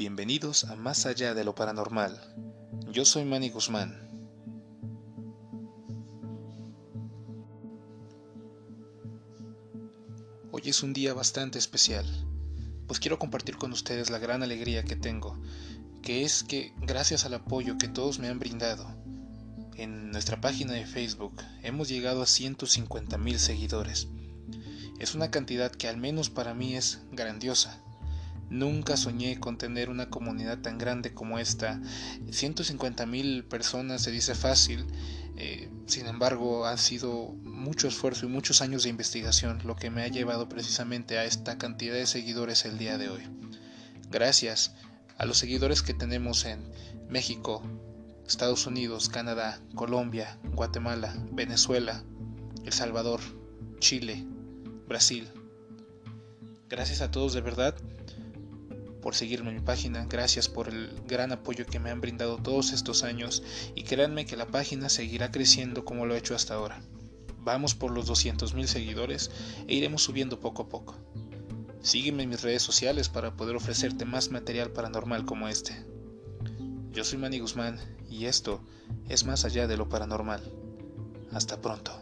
Bienvenidos a Más allá de lo paranormal. Yo soy Manny Guzmán. Hoy es un día bastante especial, pues quiero compartir con ustedes la gran alegría que tengo, que es que gracias al apoyo que todos me han brindado, en nuestra página de Facebook hemos llegado a 150 mil seguidores. Es una cantidad que al menos para mí es grandiosa Nunca soñé con tener una comunidad tan grande como esta. 150 mil personas se dice fácil, eh, sin embargo ha sido mucho esfuerzo y muchos años de investigación lo que me ha llevado precisamente a esta cantidad de seguidores el día de hoy. Gracias a los seguidores que tenemos en México, Estados Unidos, Canadá, Colombia, Guatemala, Venezuela, El Salvador, Chile, Brasil. Gracias a todos de verdad por seguirme en mi página, gracias por el gran apoyo que me han brindado todos estos años y créanme que la página seguirá creciendo como lo he hecho hasta ahora. Vamos por los 200.000 seguidores e iremos subiendo poco a poco. Sígueme en mis redes sociales para poder ofrecerte más material paranormal como este. Yo soy Manny Guzmán y esto es más allá de lo paranormal. Hasta pronto.